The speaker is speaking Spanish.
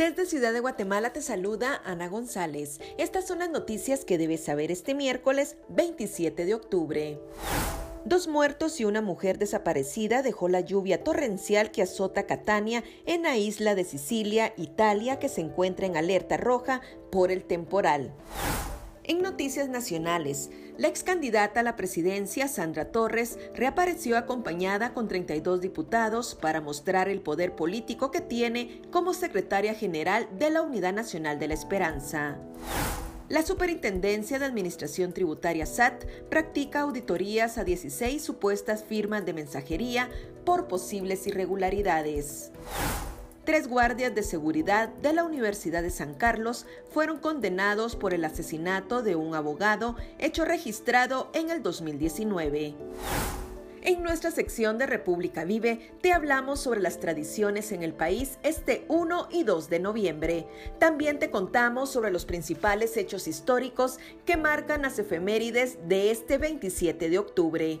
Desde Ciudad de Guatemala te saluda Ana González. Estas son las noticias que debes saber este miércoles 27 de octubre. Dos muertos y una mujer desaparecida dejó la lluvia torrencial que azota Catania en la isla de Sicilia, Italia, que se encuentra en alerta roja por el temporal. En noticias nacionales, la ex candidata a la presidencia, Sandra Torres, reapareció acompañada con 32 diputados para mostrar el poder político que tiene como secretaria general de la Unidad Nacional de la Esperanza. La Superintendencia de Administración Tributaria SAT practica auditorías a 16 supuestas firmas de mensajería por posibles irregularidades. Tres guardias de seguridad de la Universidad de San Carlos fueron condenados por el asesinato de un abogado hecho registrado en el 2019. En nuestra sección de República Vive te hablamos sobre las tradiciones en el país este 1 y 2 de noviembre. También te contamos sobre los principales hechos históricos que marcan las efemérides de este 27 de octubre.